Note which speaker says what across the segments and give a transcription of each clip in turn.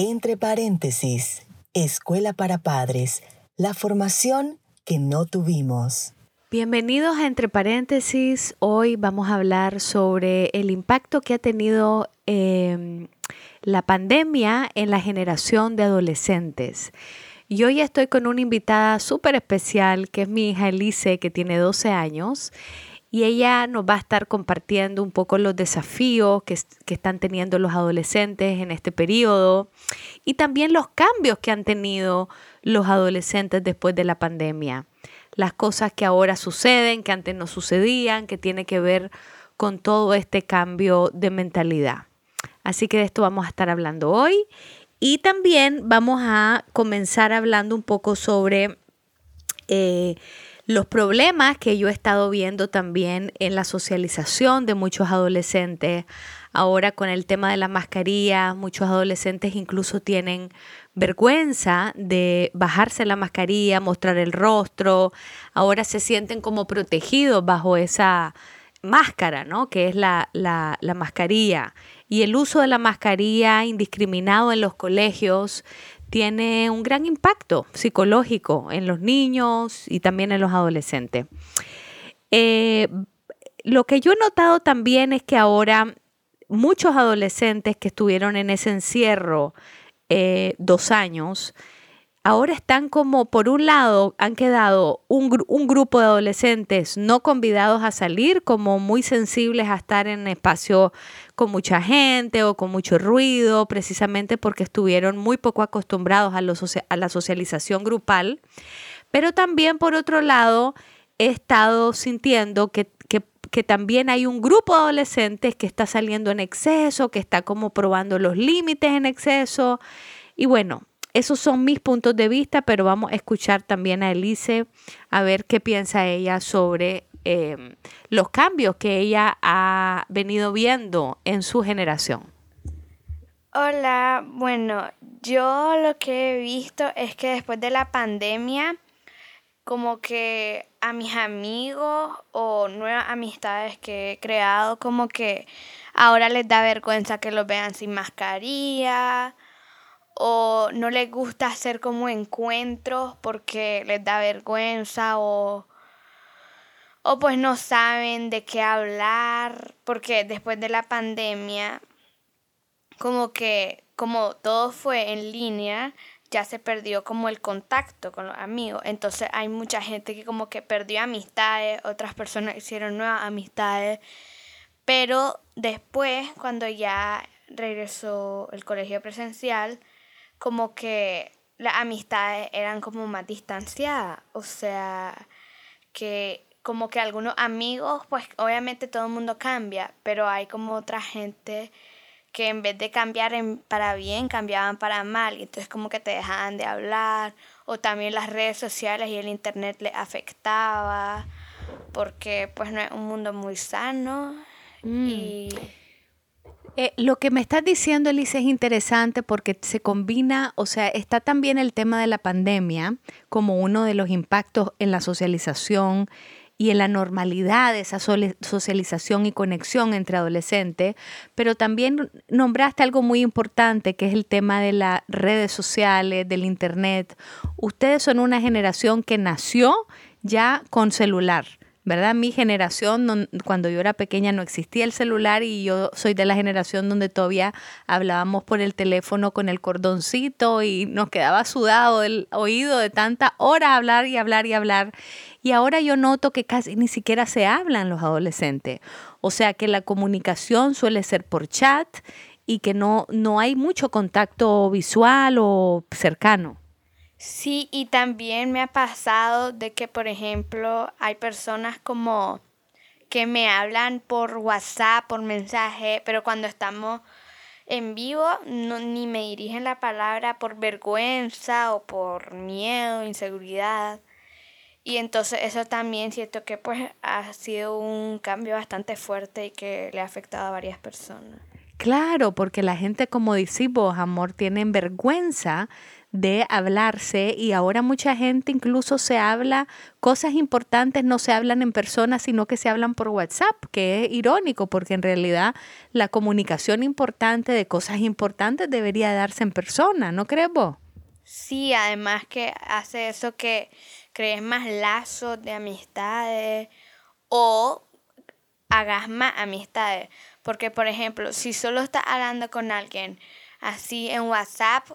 Speaker 1: Entre paréntesis, Escuela para Padres, la formación que no tuvimos.
Speaker 2: Bienvenidos a Entre paréntesis. Hoy vamos a hablar sobre el impacto que ha tenido em, la pandemia en la generación de adolescentes. Y hoy estoy con una invitada súper especial, que es mi hija Elise, que tiene 12 años y ella nos va a estar compartiendo un poco los desafíos que, están teniendo los adolescentes en este periodo y también los cambios que han tenido los adolescentes después de la pandemia. Las cosas que ahora suceden, que antes no sucedían, que tiene que ver con todo este cambio de mentalidad. Así que de esto vamos a estar hablando hoy y también vamos a comenzar hablando un poco sobre... Eh, los problemas que yo he estado viendo también en la socialización de muchos adolescentes. Ahora con el tema de la mascarilla, muchos adolescentes incluso tienen vergüenza de bajarse la mascarilla, mostrar el rostro. Ahora se sienten como protegidos bajo esa máscara, ¿no? Que es la, la, la mascarilla. Y el uso de la mascarilla indiscriminado en los colegios tiene un gran impacto psicológico en los niños y también en los adolescentes. Eh, lo que yo he notado también es que ahora muchos adolescentes que estuvieron en ese encierro eh, dos años, ahora están como, por un lado, han quedado un, grupo de adolescentes no convidados a salir, como muy sensibles a estar en espacio con mucha gente o con mucho ruido, precisamente porque estuvieron muy poco acostumbrados a, la socialización grupal. Pero también, por otro lado, he estado sintiendo que, también hay un grupo de adolescentes que está saliendo en exceso, que está como probando los límites en exceso. Y bueno, esos son mis puntos de vista, pero vamos a escuchar también a Elise a ver qué piensa ella sobre em, los cambios que ella ha venido viendo en su generación.
Speaker 3: Hola, bueno, yo lo que he visto es que después de la pandemia, como que a mis amigos o nuevas amistades que he creado, como que ahora les da vergüenza que los vean sin mascarilla o no les gusta hacer como encuentros porque les da vergüenza o, o pues no saben de qué hablar porque después de la pandemia como que como todo fue en línea ya se perdió como el contacto con los amigos. Entonces hay mucha gente que como que perdió amistades otras personas hicieron nuevas amistades pero después cuando ya regresó el colegio presencial como que las amistades eran como más distanciadas, o sea, que como que algunos amigos, pues obviamente todo el mundo cambia, pero hay como otra gente que en vez de cambiar para bien, cambiaban para mal, y entonces como que te dejaban de hablar, o también las redes sociales y el internet les afectaba, porque pues no es un mundo muy sano. Mm. Y
Speaker 2: eh, lo que me estás diciendo, Elise, es interesante porque se combina, o sea, está también el tema de la pandemia como uno de los impactos en la socialización y en la normalidad de esa socialización y conexión entre adolescentes, pero también nombraste algo muy importante que es el tema de las redes sociales, del Internet. Ustedes son una generación que nació ya con celular. ¿Verdad? Mi generación, cuando yo era pequeña no existía el celular y yo soy de la generación donde todavía hablábamos por el teléfono con el cordoncito y nos quedaba sudado el oído de tanta hora hablar y hablar y hablar. Y ahora yo noto que casi ni siquiera se hablan los adolescentes. O sea que la comunicación suele ser por chat y que no, no hay mucho contacto visual o cercano.
Speaker 3: Sí, y también me ha pasado de que, por ejemplo, hay personas como que me hablan por WhatsApp, por mensaje, pero cuando estamos en vivo no, ni me dirigen la palabra por vergüenza o por miedo, inseguridad. Y entonces eso también siento que pues ha sido un cambio bastante fuerte y que le ha afectado a varias personas.
Speaker 2: Claro, porque la gente, como decimos, amor, tienen vergüenza de hablarse y ahora mucha gente incluso se habla, cosas importantes no se hablan en persona, sino que se hablan por WhatsApp, que es irónico porque en realidad la comunicación importante de cosas importantes debería darse en persona, ¿no crees vos?
Speaker 3: Sí, además que hace eso que crees más lazos de amistades o hagas más amistades. Porque, por ejemplo, si solo estás hablando con alguien así en WhatsApp,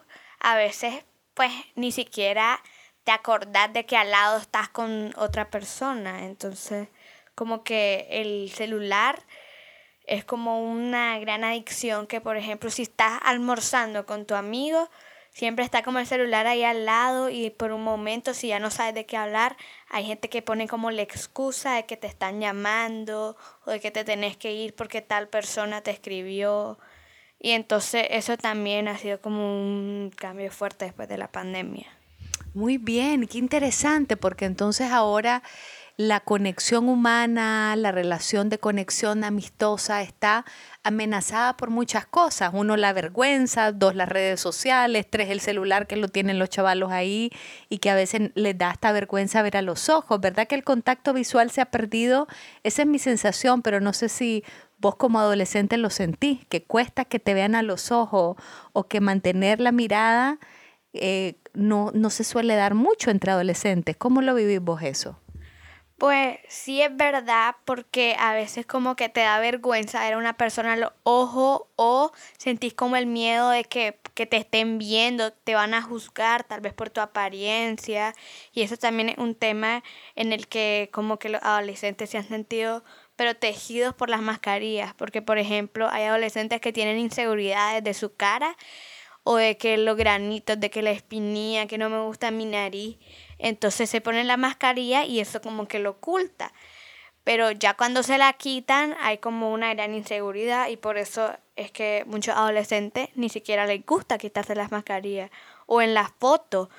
Speaker 3: a veces pues ni siquiera te acordás de que al lado estás con otra persona. Entonces, como que el celular es como una gran adicción que, por ejemplo, si estás almorzando con tu amigo, siempre está como el celular ahí al lado y por un momento si ya no sabes de qué hablar, hay gente que pone como la excusa de que te están llamando o de que te tenés que ir porque tal persona te escribió y entonces eso también ha sido como un cambio fuerte después de la pandemia.
Speaker 2: Muy bien, qué interesante, porque entonces ahora la conexión humana, la relación de conexión amistosa está amenazada por muchas cosas. Uno, la vergüenza, dos, las redes sociales, tres, el celular que lo tienen los chavalos ahí y que a veces les da esta vergüenza ver a los ojos. ¿Verdad que el contacto visual se ha perdido? Esa es mi sensación, pero no sé si vos como adolescente lo sentís, que cuesta que te vean a los ojos o que mantener la mirada eh, no, no se suele dar mucho entre adolescentes. ¿Cómo lo vivís vos eso?
Speaker 3: Pues sí es verdad porque a veces como que te da vergüenza ver a una persona a los ojos o sentís como el miedo de que, que, te estén viendo, te van a juzgar tal vez por tu apariencia. Y eso también es un tema en el que como que los adolescentes se han sentido protegidos por las mascarillas, porque por ejemplo hay adolescentes que tienen inseguridades de su cara o de que los granitos, de que la espinilla, que no me gusta mi nariz, entonces se ponen la mascarilla y eso como que lo oculta. Pero ya cuando se la quitan hay como una gran inseguridad y por eso es que muchos adolescentes ni siquiera les gusta quitarse las mascarillas. O en las fotos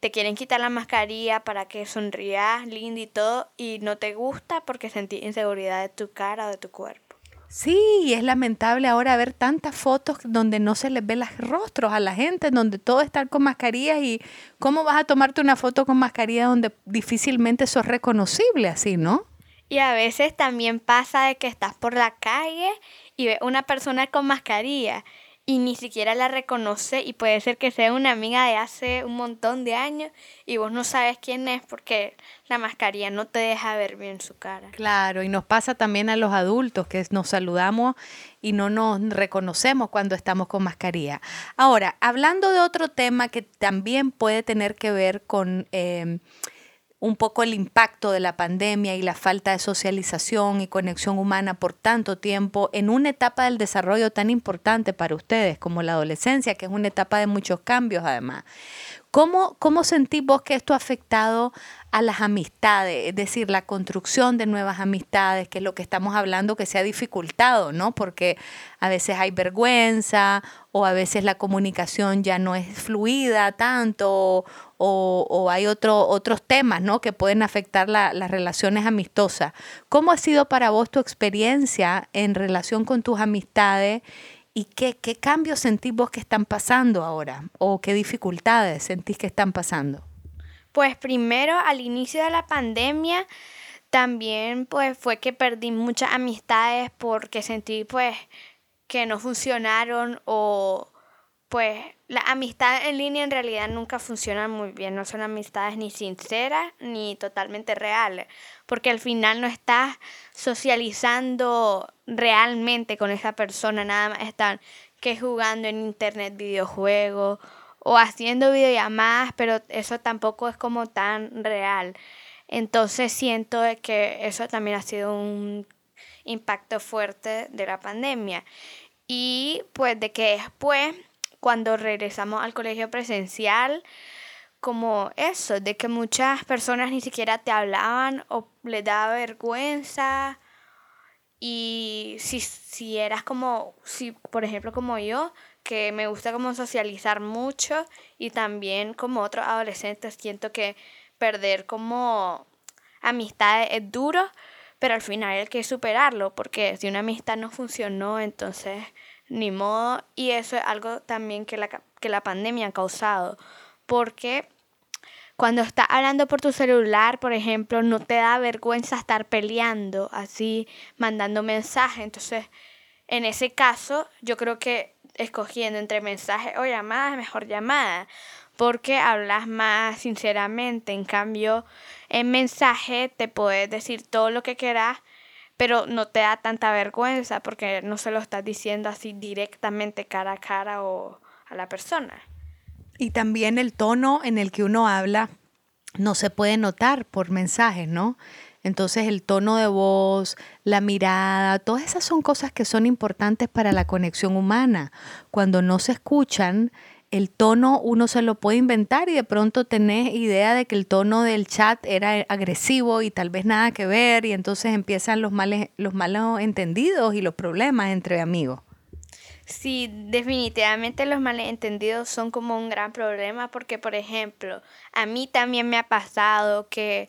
Speaker 3: te quieren quitar la mascarilla para que sonrías lindo y todo y no te gusta porque sentís inseguridad de tu cara o de tu cuerpo.
Speaker 2: Sí, y es lamentable ahora ver tantas fotos donde no se les ve los rostros a la gente, donde todo está con mascarillas y cómo vas a tomarte una foto con mascarilla donde difícilmente sos reconocible así, ¿no?
Speaker 3: Y a veces también pasa de que estás por la calle y ves una persona con mascarilla y ni siquiera la reconoce y puede ser que sea una amiga de hace un montón de años y vos no sabes quién es porque la mascarilla no te deja ver bien su cara.
Speaker 2: Claro, y nos pasa también a los adultos que nos saludamos y no nos reconocemos cuando estamos con mascarilla. Ahora, hablando de otro tema que también puede tener que ver con... Eh, un poco el impacto de la pandemia y la falta de socialización y conexión humana por tanto tiempo en una etapa del desarrollo tan importante para ustedes como la adolescencia, que es una etapa de muchos cambios además. ¿Cómo, cómo sentís vos que esto ha afectado a las amistades, es decir, la construcción de nuevas amistades, que es lo que estamos hablando, que se ha dificultado, ¿no? Porque a veces hay vergüenza o a veces la comunicación ya no es fluida tanto o, hay otro, otros temas, ¿no? Que pueden afectar las relaciones amistosas. ¿Cómo ha sido para vos tu experiencia en relación con tus amistades? ¿Y qué, qué cambios sentís vos que están pasando ahora? ¿O qué dificultades sentís que están pasando?
Speaker 3: Pues primero, al inicio de la pandemia, también pues fue que perdí muchas amistades porque sentí pues que no funcionaron o pues la amistad en línea en realidad nunca funcionan muy bien, no son amistades ni sinceras ni totalmente reales, porque al final no estás socializando realmente con esa persona, nada más están que jugando en internet videojuegos o haciendo videollamadas, pero eso tampoco es como tan real. Entonces siento que eso también ha sido un impacto fuerte de la pandemia. Y pues de que después, cuando regresamos al colegio presencial, como eso, de que muchas personas ni siquiera te hablaban o les daba vergüenza. Y si, si eras como, si por ejemplo como yo, que me gusta como socializar mucho y también como otros adolescentes siento que perder como amistades es duro, pero al final hay que superarlo, porque si una amistad no funcionó, entonces ni modo, y eso es algo también que la, que la pandemia ha causado, porque cuando estás hablando por tu celular, por ejemplo, no te da vergüenza estar peleando, así, mandando mensajes. Entonces, en ese caso, yo creo que escogiendo entre mensajes o llamadas, mejor llamada, porque hablas más sinceramente. En cambio, en mensaje te puedes decir todo lo que quieras, pero no te da tanta vergüenza porque no se lo estás diciendo así directamente cara a cara o a la persona.
Speaker 2: Y también el tono en el que uno habla no se puede notar por mensajes, ¿no? Entonces el tono de voz, la mirada, todas esas son cosas que son importantes para la conexión humana. Cuando no se escuchan, el tono uno se lo puede inventar y de pronto tenés idea de que el tono del chat era agresivo y tal vez nada que ver y entonces empiezan los, males, los malos entendidos y los problemas entre amigos.
Speaker 3: Sí, definitivamente los malentendidos son como un gran problema porque, por ejemplo, a mí también me ha pasado que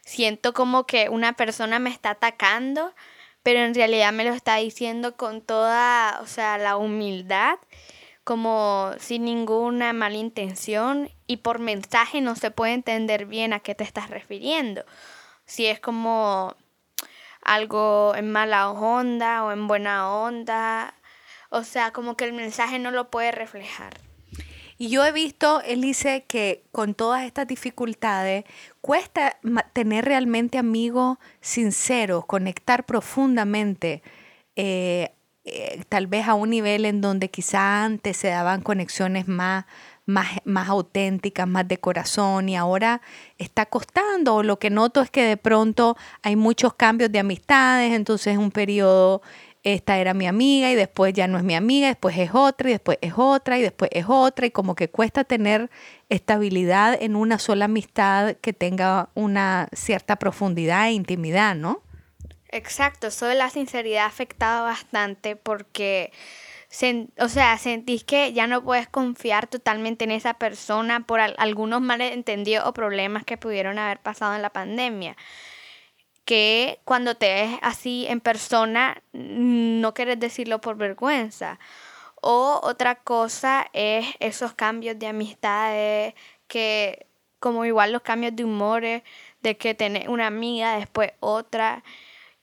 Speaker 3: siento como que una persona me está atacando, pero en realidad me lo está diciendo con toda, o sea, la humildad, como sin ninguna mala intención y por mensaje no se puede entender bien a qué te estás refiriendo. Si es como algo en mala onda o en buena onda o sea, como que el mensaje no lo puede reflejar.
Speaker 2: Y yo he visto, Elise, que con todas estas dificultades cuesta tener realmente amigos sinceros, conectar profundamente, eh, eh, tal vez a un nivel en donde quizá antes se daban conexiones más, más, más auténticas, más de corazón y ahora está costando. Lo que noto es que de pronto hay muchos cambios de amistades, entonces es un periodo esta era mi amiga y después ya no es mi amiga, después es otra y después es otra y después es otra y como que cuesta tener estabilidad en una sola amistad que tenga una cierta profundidad e intimidad, ¿no?
Speaker 3: Exacto, eso de la sinceridad ha afectado bastante porque, o sea, sentís que ya no puedes confiar totalmente en esa persona por algunos malentendidos o problemas que pudieron haber pasado en la pandemia que cuando te ves así en persona no quieres decirlo por vergüenza. O otra cosa es esos cambios de amistades que como igual los cambios de humores, de que tenés una amiga, después otra,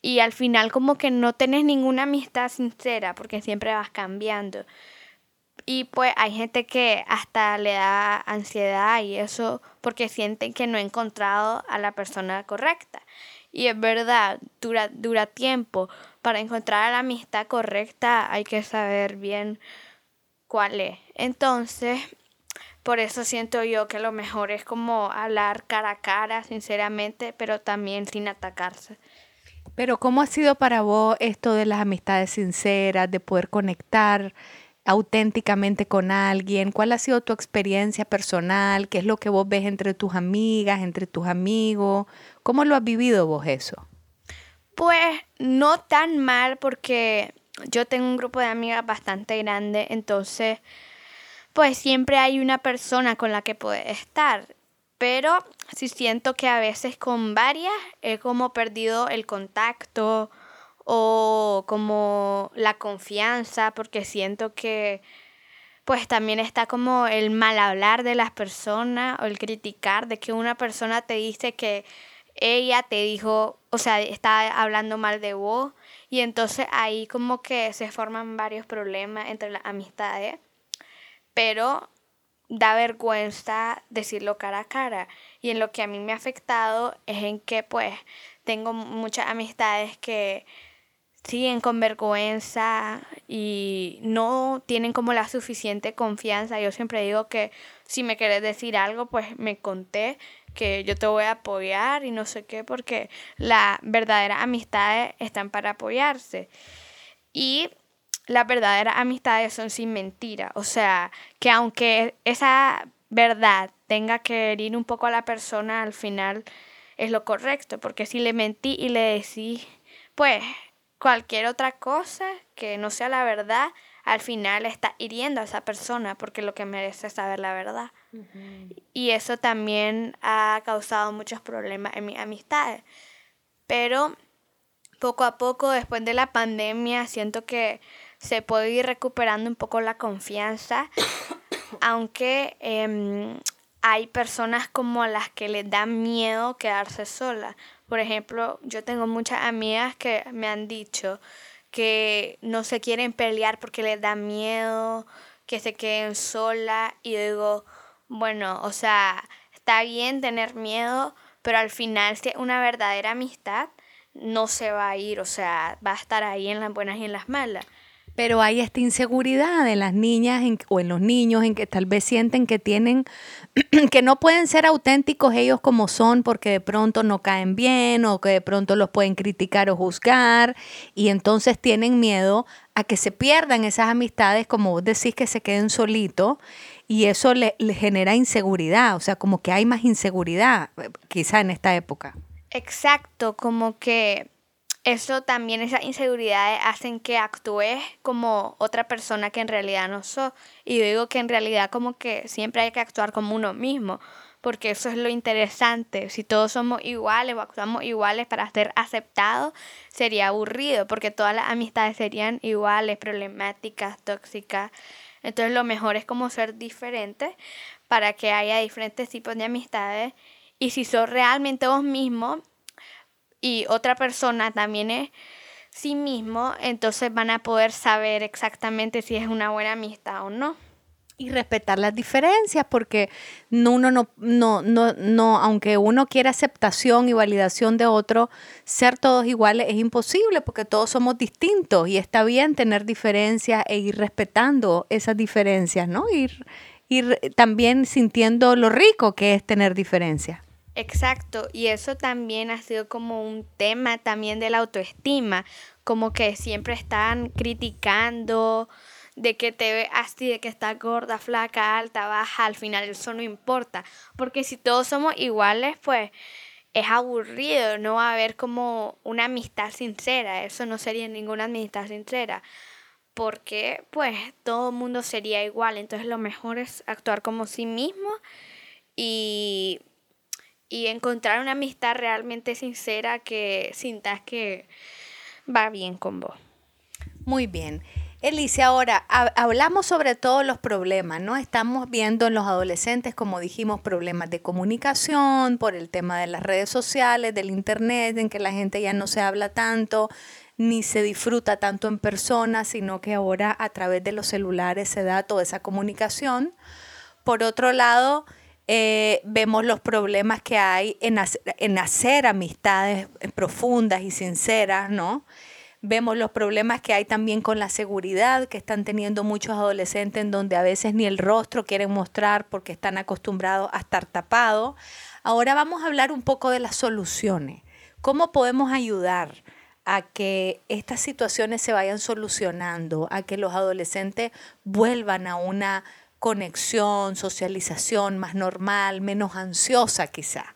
Speaker 3: y al final como que no tenés ninguna amistad sincera porque siempre vas cambiando. Y pues hay gente que hasta le da ansiedad y eso porque sienten que no ha encontrado a la persona correcta. Y es verdad, dura, dura tiempo. Para encontrar la amistad correcta hay que saber bien cuál es. Entonces, por eso siento yo que lo mejor es como hablar cara a cara, sinceramente, pero también sin atacarse.
Speaker 2: Pero ¿cómo ha sido para vos esto de las amistades sinceras, de poder conectar auténticamente con alguien? ¿Cuál ha sido tu experiencia personal? ¿Qué es lo que vos ves entre tus amigas, entre tus amigos? ¿Cómo lo has vivido vos eso?
Speaker 3: Pues no tan mal porque yo tengo un grupo de amigas bastante grande, entonces pues siempre hay una persona con la que puedes estar. Pero sí siento que a veces con varias he como perdido el contacto o como la confianza, porque siento que pues también está como el mal hablar de las personas o el criticar de que una persona te dice que ella te dijo, o sea, está hablando mal de vos y entonces ahí como que se forman varios problemas entre las amistades, pero da vergüenza decirlo cara a cara y en lo que a mí me ha afectado es en que pues tengo muchas amistades que siguen con vergüenza y no tienen como la suficiente confianza. Yo siempre digo que si me quieres decir algo, pues me conté que yo te voy a apoyar y no sé qué, porque las verdaderas amistades están para apoyarse. Y las verdaderas amistades son sin mentira. O sea, que aunque esa verdad tenga que herir un poco a la persona, al final es lo correcto, porque si le mentí y le decís, pues cualquier otra cosa que no sea la verdad, al final está hiriendo a esa persona porque lo que merece es saber la verdad. Y eso también ha causado muchos problemas en mis amistades. Pero poco a poco, después de la pandemia, siento que se puede ir recuperando un poco la confianza, aunque em, hay personas como las que les da miedo quedarse solas. Por ejemplo, yo tengo muchas amigas que me han dicho que no se quieren pelear porque les da miedo, que se queden solas y digo, bueno, o sea, está bien tener miedo, pero al final si es una verdadera amistad, no se va a ir, o sea, va a estar ahí en las buenas y en las malas.
Speaker 2: Pero hay esta inseguridad en las niñas o en los niños en que tal vez sienten que tienen, que no pueden ser auténticos ellos como son porque de pronto no caen bien o que de pronto los pueden criticar o juzgar y entonces tienen miedo a que se pierdan esas amistades, como vos decís, que se queden solitos y eso le, le genera inseguridad, o sea, como que hay más inseguridad eh, quizá en esta época.
Speaker 3: Exacto, como que eso también, esas inseguridades hacen que actúes como otra persona que en realidad no sos. Y yo digo que en realidad como que siempre hay que actuar como uno mismo, porque eso es lo interesante. Si todos somos iguales o actuamos iguales para ser aceptados, sería aburrido, porque todas las amistades serían iguales, problemáticas, tóxicas. Entonces lo mejor es como ser diferente para que haya diferentes tipos de amistades. Y si sos realmente vos mismo, y otra persona también es sí mismo, entonces van a poder saber exactamente si es una buena amistad o no.
Speaker 2: Y respetar las diferencias, porque uno no, no, no, no, aunque uno quiera aceptación y validación de otro, ser todos iguales es imposible porque todos somos distintos y está bien tener diferencias e ir respetando esas diferencias, ¿no? Ir, ir también sintiendo lo rico que es tener diferencias.
Speaker 3: Exacto, y eso también ha sido como un tema también de la autoestima, como que siempre están criticando de que te ve así, de que estás gorda, flaca, alta, baja, al final eso no importa, porque si todos somos iguales, pues es aburrido, no va a haber como una amistad sincera, eso no sería ninguna amistad sincera, porque pues todo el mundo sería igual, entonces lo mejor es actuar como sí mismo y y encontrar una amistad realmente sincera que sintas que va bien con vos.
Speaker 2: Muy bien. Elise, ahora hablamos sobre todos los problemas, ¿no? Estamos viendo en los adolescentes, como dijimos, problemas de comunicación por el tema de las redes sociales, del internet, en que la gente ya no se habla tanto, ni se disfruta tanto en persona, sino que ahora a través de los celulares se da toda esa comunicación. Por otro lado, eh, vemos los problemas que hay en hacer, amistades profundas y sinceras, ¿no? Vemos los problemas que hay también con la seguridad que están teniendo muchos adolescentes en donde a veces ni el rostro quieren mostrar porque están acostumbrados a estar tapados. Ahora vamos a hablar un poco de las soluciones. ¿Cómo podemos ayudar a que estas situaciones se vayan solucionando, a que los adolescentes vuelvan a una conexión, socialización más normal, menos ansiosa quizá.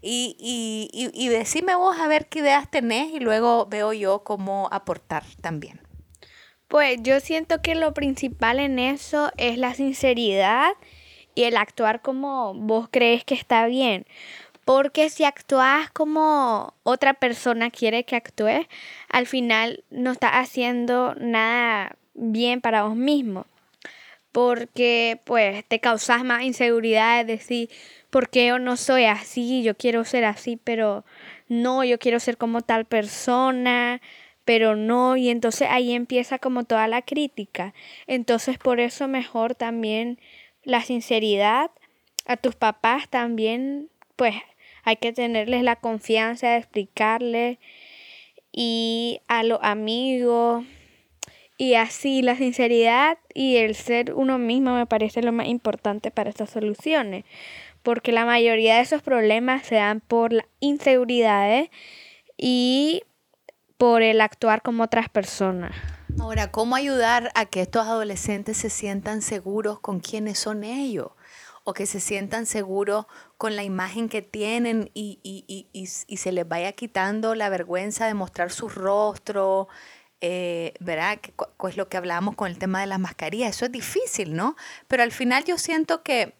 Speaker 2: Y, y, y, decime vos a ver qué ideas tenés y luego veo yo cómo aportar también.
Speaker 3: Pues yo siento que lo principal en eso es la sinceridad y el actuar como vos crees que está bien. Porque si actúas como otra persona quiere que actúes, al final no estás haciendo nada bien para vos mismo porque pues te causas más inseguridad de decir, ¿por qué yo no soy así? Yo quiero ser así, pero no, yo quiero ser como tal persona, pero no, y entonces ahí empieza como toda la crítica. Entonces por eso mejor también la sinceridad a tus papás también, pues hay que tenerles la confianza de explicarles y a los amigos y así la sinceridad y el ser uno mismo me parece lo más importante para estas soluciones, porque la mayoría de esos problemas se dan por las inseguridades y por el actuar como otras personas.
Speaker 2: Ahora, ¿cómo ayudar a que estos adolescentes se sientan seguros con quiénes son ellos? O que se sientan seguros con la imagen que tienen y, y, y, y se les vaya quitando la vergüenza de mostrar su rostro, eh, ¿verdad? Es lo que hablábamos con el tema de las mascarillas. Eso es difícil, ¿no? Pero al final yo siento que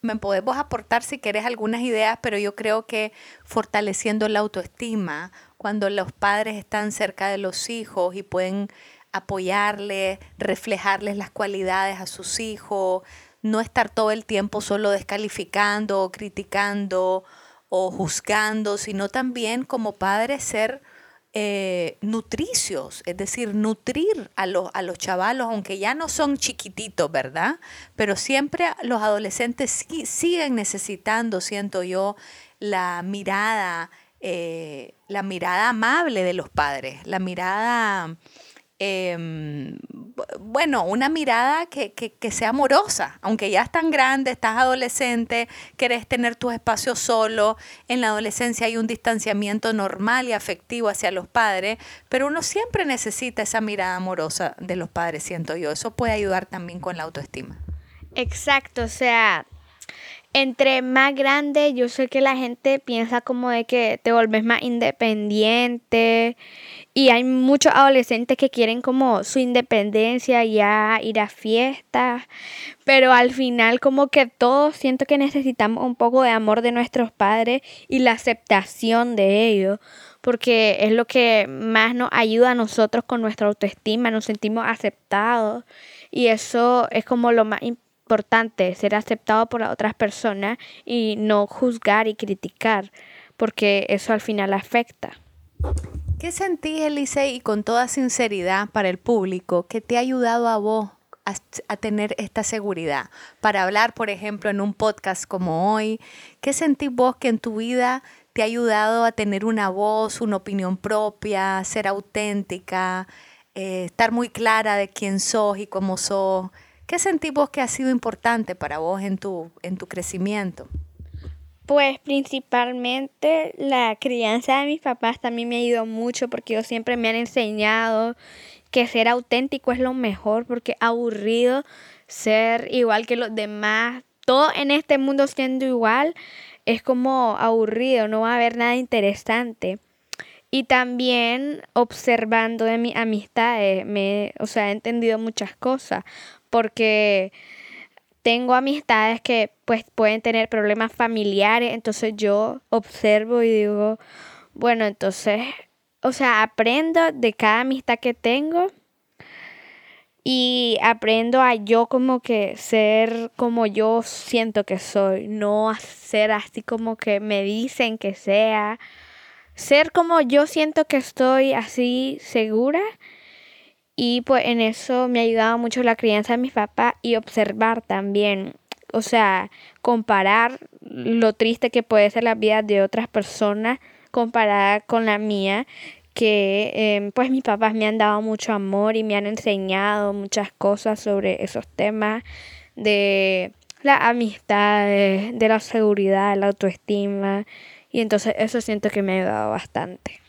Speaker 2: me podemos aportar si quieres algunas ideas, pero yo creo que fortaleciendo la autoestima, cuando los padres están cerca de los hijos y pueden apoyarles, reflejarles las cualidades a sus hijos, no estar todo el tiempo solo descalificando o criticando o juzgando, sino también como padres ser eh, nutricios, es decir, nutrir a los, a los chavalos, aunque ya no son chiquititos, ¿verdad? Pero siempre los adolescentes siguen necesitando, siento yo, la mirada, eh, la mirada amable de los padres, la mirada Em, bueno, una mirada que, sea amorosa, aunque ya estás grande, estás adolescente, querés tener tu espacio solo, en la adolescencia hay un distanciamiento normal y afectivo hacia los padres, pero uno siempre necesita esa mirada amorosa de los padres, siento yo, eso puede ayudar también con la autoestima.
Speaker 3: Exacto, o sea, entre más grande, yo sé que la gente piensa como de que te volves más independiente y hay muchos adolescentes que quieren como su independencia, ya ir a fiestas, pero al final como que todos siento que necesitamos un poco de amor de nuestros padres y la aceptación de ellos, porque es lo que más nos ayuda a nosotros con nuestra autoestima, nos sentimos aceptados y eso es como lo más importante ser aceptado por las otras personas y no juzgar y criticar, porque eso al final afecta.
Speaker 2: ¿Qué sentís, Elise, y con toda sinceridad para el público, que te ha ayudado a vos a, tener esta seguridad? Para hablar, por ejemplo, en un podcast como hoy, ¿qué sentís vos que en tu vida te ha ayudado a tener una voz, una opinión propia, ser auténtica, eh, estar muy clara de quién sos y cómo sos? ¿Qué sentís vos que ha sido importante para vos en tu, en tu crecimiento?
Speaker 3: Pues principalmente la crianza de mis papás también me ha ayudado mucho porque ellos siempre me han enseñado que ser auténtico es lo mejor porque aburrido ser igual que los demás, todo en este mundo siendo igual es como aburrido, no va a haber nada interesante. Y también observando de mis amistades, me, o sea, he entendido muchas cosas porque tengo amistades que pues pueden tener problemas familiares, entonces yo observo y digo, bueno, entonces, o sea, aprendo de cada amistad que tengo y aprendo a yo como que ser como yo siento que soy, no ser así como que me dicen que sea, ser como yo siento que estoy así segura y pues en eso me ha ayudado mucho la crianza de mis papás y observar también, o sea, comparar lo triste que puede ser la vida de otras personas comparada con la mía, que em, pues mis papás me han dado mucho amor y me han enseñado muchas cosas sobre esos temas de la amistad, de la seguridad, la autoestima. Y entonces eso siento que me ha ayudado bastante.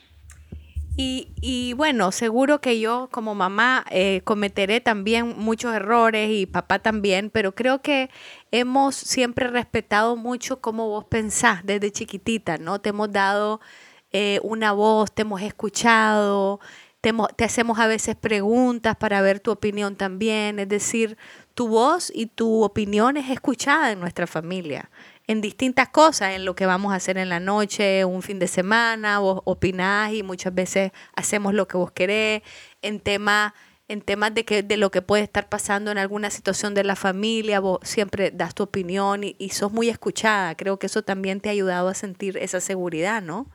Speaker 2: Y, bueno, seguro que yo como mamá eh, cometeré también muchos errores y papá también, pero creo que hemos siempre respetado mucho cómo vos pensás desde chiquitita, ¿no? Te hemos dado eh, una voz, te hemos escuchado, te, te hacemos a veces preguntas para ver tu opinión también, es decir, tu voz y tu opinión es escuchada en nuestra familia en distintas cosas, en lo que vamos a hacer en la noche, un fin de semana, vos opinás y muchas veces hacemos lo que vos querés, en temas en temas de, que, de lo que puede estar pasando en alguna situación de la familia, vos siempre das tu opinión y, y sos muy escuchada. Creo que eso también te ha ayudado a sentir esa seguridad, ¿no?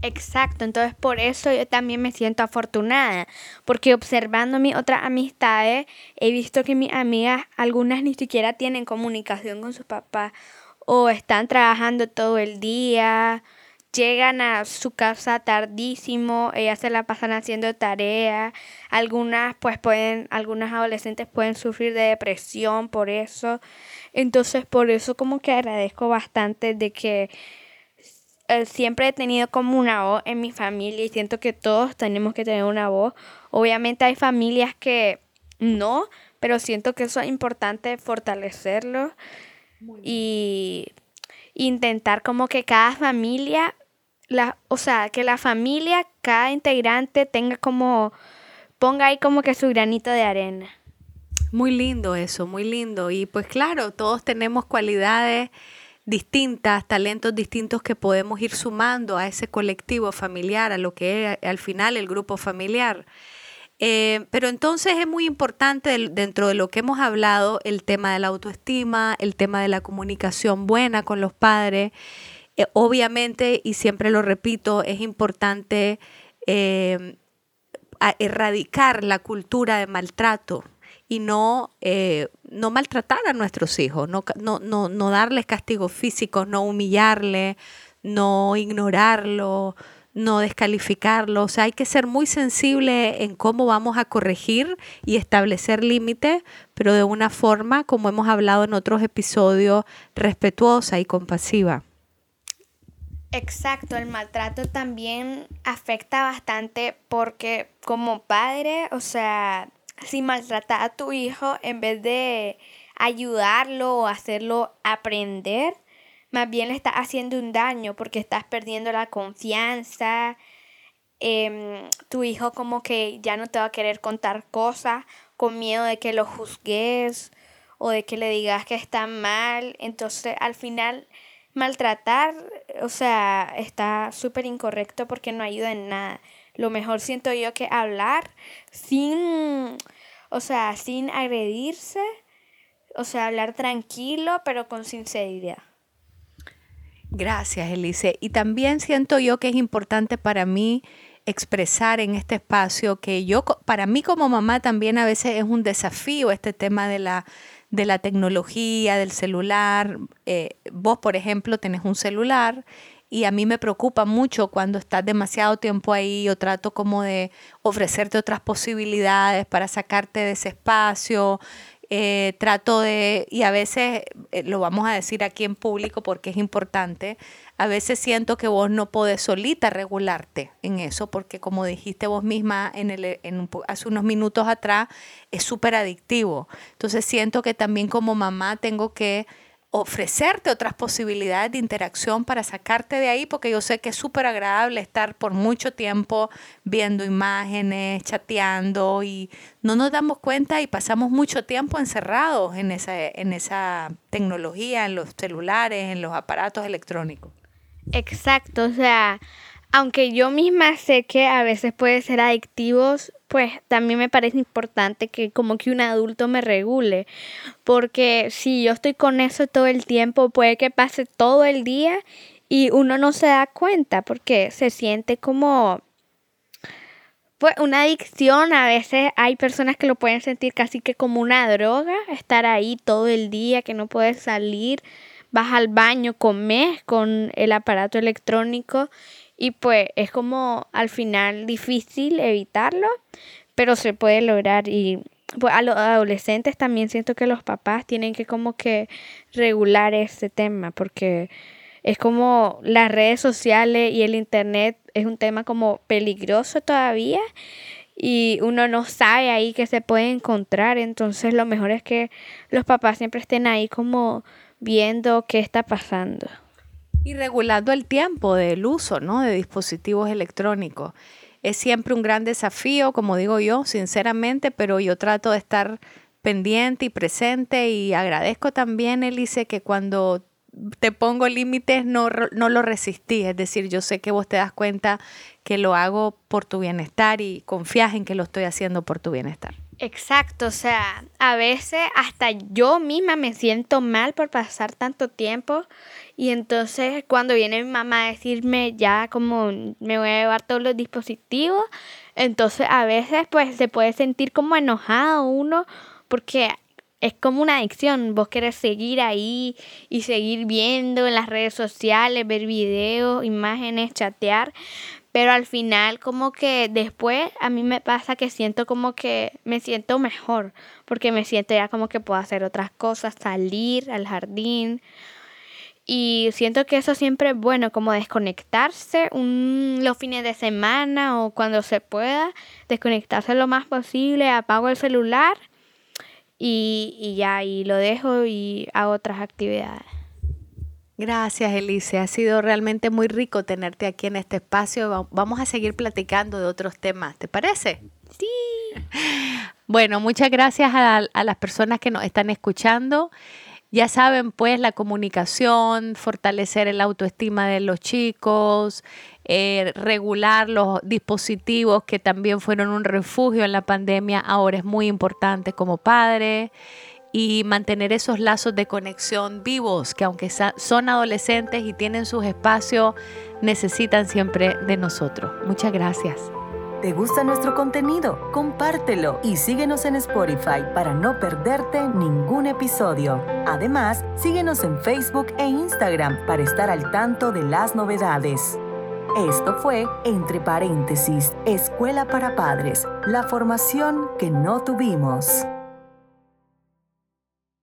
Speaker 3: Exacto, entonces por eso yo también me siento afortunada, porque observando mis otras amistades, he visto que mis amigas, algunas ni siquiera tienen comunicación con sus papás o están trabajando todo el día, llegan a su casa tardísimo, ellas se la pasan haciendo tarea, algunas pues pueden, algunas adolescentes pueden sufrir de depresión por eso, entonces por eso como que agradezco bastante de que eh, siempre he tenido como una voz en mi familia y siento que todos tenemos que tener una voz. Obviamente hay familias que no, pero siento que eso es importante fortalecerlo y intentar como que cada familia, la, o sea, que la familia, cada integrante tenga como, ponga ahí como que su granito de arena.
Speaker 2: Muy lindo eso, muy lindo. Y pues claro, todos tenemos cualidades distintas, talentos distintos que podemos ir sumando a ese colectivo familiar, a lo que es al final el grupo familiar. Eh, pero entonces es muy importante dentro de lo que hemos hablado el tema de la autoestima, el tema de la comunicación buena con los padres. Eh, obviamente, y siempre lo repito, es importante eh, erradicar la cultura de maltrato y no, no maltratar a nuestros hijos, no, no, no, no darles castigos físicos, no humillarle, no ignorarlo, no descalificarlo. O sea, hay que ser muy sensible en cómo vamos a corregir y establecer límites, pero de una forma, como hemos hablado en otros episodios, respetuosa y compasiva.
Speaker 3: Exacto, el maltrato también afecta bastante porque como padre, o sea, si maltratas a tu hijo en vez de ayudarlo o hacerlo aprender, más bien le estás haciendo un daño porque estás perdiendo la confianza. Em, tu hijo como que ya no te va a querer contar cosas con miedo de que lo juzgues o de que le digas que está mal. Entonces al final maltratar, o sea, está súper incorrecto porque no ayuda en nada. Lo mejor siento yo que hablar sin, o sea, sin agredirse, o sea, hablar tranquilo pero con sinceridad.
Speaker 2: Gracias, Elise. Y también siento yo que es importante para mí expresar en este espacio que yo, para mí como mamá también a veces es un desafío este tema de la, de la tecnología, del celular. Eh, vos, por ejemplo, tenés un celular y a mí me preocupa mucho cuando estás demasiado tiempo ahí, yo trato como de ofrecerte otras posibilidades para sacarte de ese espacio, eh, trato de, y a veces eh, lo vamos a decir aquí en público porque es importante, a veces siento que vos no podés solita regularte en eso, porque como dijiste vos misma en el, en hace unos minutos atrás, es súper adictivo. Entonces siento que también como mamá tengo que ofrecerte otras posibilidades de interacción para sacarte de ahí, porque yo sé que es súper agradable estar por mucho tiempo viendo imágenes, chateando y no nos damos cuenta y pasamos mucho tiempo encerrados en esa, en esa tecnología, en los celulares, en los aparatos electrónicos.
Speaker 3: Exacto, o sea, aunque yo misma sé que a veces puede ser adictivos, pues también me parece importante que como que un adulto me regule, porque si yo estoy con eso todo el tiempo, puede que pase todo el día y uno no se da cuenta porque se siente como pues una adicción, a veces hay personas que lo pueden sentir casi que como una droga, estar ahí todo el día, que no puedes salir, vas al baño, comes con el aparato electrónico y pues es como al final difícil evitarlo, pero se puede lograr y pues a los adolescentes también siento que los papás tienen que como que regular este tema porque es como las redes sociales y el internet es un tema como peligroso todavía y uno no sabe ahí qué se puede encontrar, entonces lo mejor es que los papás siempre estén ahí como viendo qué está pasando.
Speaker 2: Y regulando el tiempo del uso ¿no? de dispositivos electrónicos. Es siempre un gran desafío, como digo yo, sinceramente, pero yo trato de estar pendiente y presente y agradezco también, Elise, que cuando te pongo límites no, no lo resistí. Es decir, yo sé que vos te das cuenta que lo hago por tu bienestar y confías en que lo estoy haciendo por tu bienestar.
Speaker 3: Exacto, o sea, a veces hasta yo misma me siento mal por pasar tanto tiempo y entonces cuando viene mi mamá a decirme ya como me voy a llevar todos los dispositivos, entonces a veces pues se puede sentir como enojado uno porque es como una adicción, vos querés seguir ahí y seguir viendo en las redes sociales, ver videos, imágenes, chatear, pero al final como que después a mí me pasa que siento como que me siento mejor, porque me siento ya como que puedo hacer otras cosas, salir al jardín. Y siento que eso siempre es bueno, como desconectarse un, los fines de semana o cuando se pueda, desconectarse lo más posible, apago el celular y, y ya, y lo dejo y hago otras actividades.
Speaker 2: Gracias, Elise. Ha sido realmente muy rico tenerte aquí en este espacio. Vamos a seguir platicando de otros temas. ¿Te parece?
Speaker 3: Sí.
Speaker 2: bueno, muchas gracias a, a las personas que nos están escuchando. Ya saben, pues, la comunicación, fortalecer el autoestima de los chicos, eh, regular los dispositivos que también fueron un refugio en la pandemia, ahora es muy importante como padre y mantener esos lazos de conexión vivos, que aunque son adolescentes y tienen sus espacios, necesitan siempre de nosotros. Muchas gracias.
Speaker 1: ¿Te gusta nuestro contenido? Compártelo y síguenos en Spotify para no perderte ningún episodio. Además, síguenos en Facebook e Instagram para estar al tanto de las novedades. Esto fue, entre paréntesis, Escuela para Padres, la formación que no tuvimos.